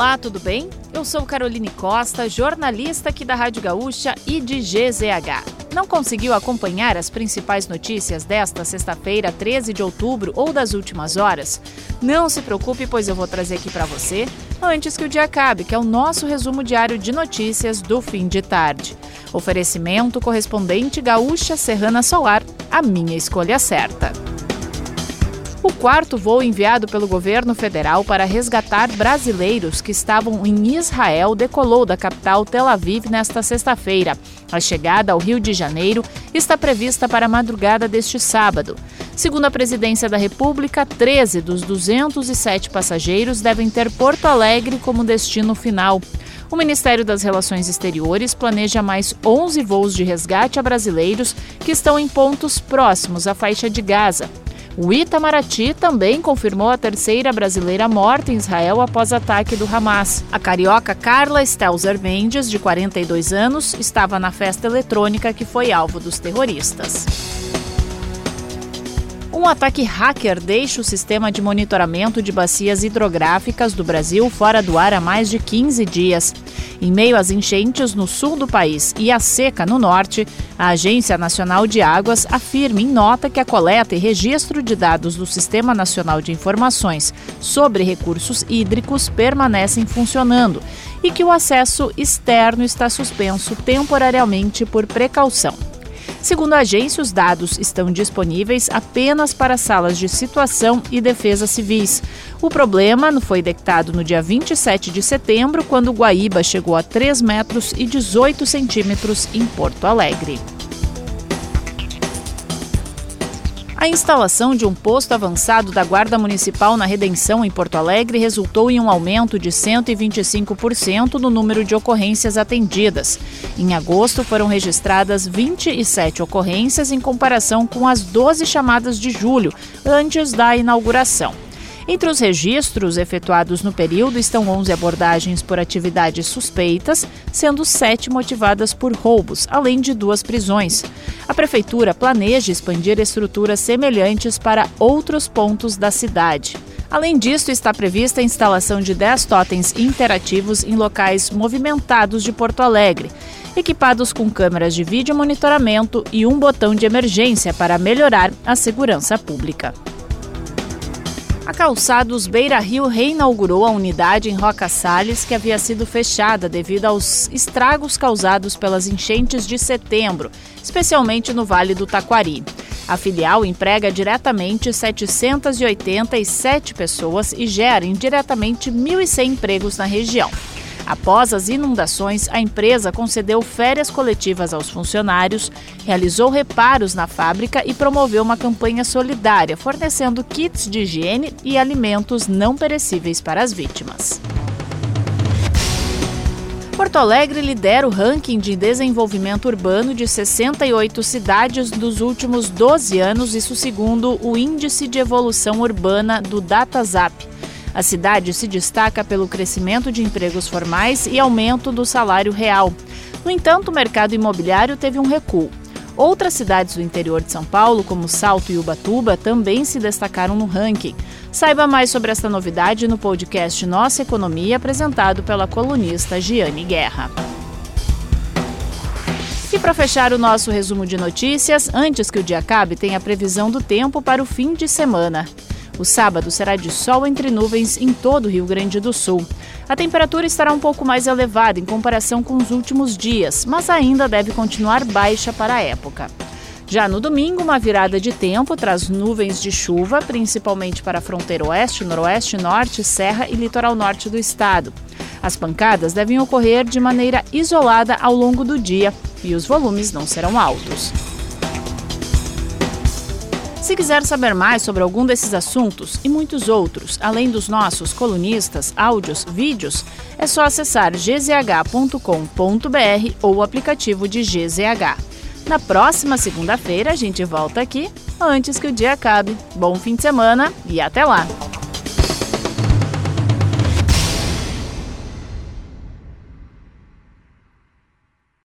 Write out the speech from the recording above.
Olá, tudo bem? Eu sou Caroline Costa, jornalista aqui da Rádio Gaúcha e de GZH. Não conseguiu acompanhar as principais notícias desta sexta-feira, 13 de outubro ou das últimas horas? Não se preocupe, pois eu vou trazer aqui para você antes que o dia acabe, que é o nosso resumo diário de notícias do fim de tarde. Oferecimento correspondente Gaúcha Serrana Solar, a minha escolha certa. O quarto voo enviado pelo governo federal para resgatar brasileiros que estavam em Israel decolou da capital Tel Aviv nesta sexta-feira. A chegada ao Rio de Janeiro está prevista para a madrugada deste sábado. Segundo a presidência da República, 13 dos 207 passageiros devem ter Porto Alegre como destino final. O Ministério das Relações Exteriores planeja mais 11 voos de resgate a brasileiros que estão em pontos próximos à faixa de Gaza. O Itamaraty também confirmou a terceira brasileira morta em Israel após ataque do Hamas. A carioca Carla Stelzer Mendes, de 42 anos, estava na festa eletrônica que foi alvo dos terroristas. Um ataque hacker deixa o sistema de monitoramento de bacias hidrográficas do Brasil fora do ar há mais de 15 dias. Em meio às enchentes no sul do país e à seca no norte, a Agência Nacional de Águas afirma em nota que a coleta e registro de dados do Sistema Nacional de Informações sobre Recursos Hídricos permanecem funcionando e que o acesso externo está suspenso temporariamente por precaução. Segundo a agência, os dados estão disponíveis apenas para salas de situação e defesa civis. O problema foi detectado no dia 27 de setembro, quando o Guaíba chegou a 3 metros e 18 centímetros em Porto Alegre. A instalação de um posto avançado da Guarda Municipal na Redenção, em Porto Alegre, resultou em um aumento de 125% no número de ocorrências atendidas. Em agosto, foram registradas 27 ocorrências em comparação com as 12 chamadas de julho, antes da inauguração. Entre os registros efetuados no período estão 11 abordagens por atividades suspeitas, sendo sete motivadas por roubos, além de duas prisões. A Prefeitura planeja expandir estruturas semelhantes para outros pontos da cidade. Além disso, está prevista a instalação de 10 totens interativos em locais movimentados de Porto Alegre, equipados com câmeras de vídeo monitoramento e um botão de emergência para melhorar a segurança pública. A Calçados Beira Rio reinaugurou a unidade em Roca Salles, que havia sido fechada devido aos estragos causados pelas enchentes de setembro, especialmente no Vale do Taquari. A filial emprega diretamente 787 pessoas e gera indiretamente 1.100 empregos na região. Após as inundações, a empresa concedeu férias coletivas aos funcionários, realizou reparos na fábrica e promoveu uma campanha solidária, fornecendo kits de higiene e alimentos não perecíveis para as vítimas. Porto Alegre lidera o ranking de desenvolvimento urbano de 68 cidades dos últimos 12 anos, isso segundo o Índice de Evolução Urbana do DataZap. A cidade se destaca pelo crescimento de empregos formais e aumento do salário real. No entanto, o mercado imobiliário teve um recuo. Outras cidades do interior de São Paulo, como Salto e Ubatuba, também se destacaram no ranking. Saiba mais sobre esta novidade no podcast Nossa Economia, apresentado pela colunista Giane Guerra. E para fechar o nosso resumo de notícias, antes que o dia acabe, tem a previsão do tempo para o fim de semana. O sábado será de sol entre nuvens em todo o Rio Grande do Sul. A temperatura estará um pouco mais elevada em comparação com os últimos dias, mas ainda deve continuar baixa para a época. Já no domingo, uma virada de tempo traz nuvens de chuva, principalmente para a fronteira oeste, noroeste, norte, serra e litoral norte do estado. As pancadas devem ocorrer de maneira isolada ao longo do dia e os volumes não serão altos. Se quiser saber mais sobre algum desses assuntos e muitos outros, além dos nossos colunistas, áudios, vídeos, é só acessar gzh.com.br ou o aplicativo de GZH. Na próxima segunda-feira a gente volta aqui antes que o dia acabe. Bom fim de semana e até lá!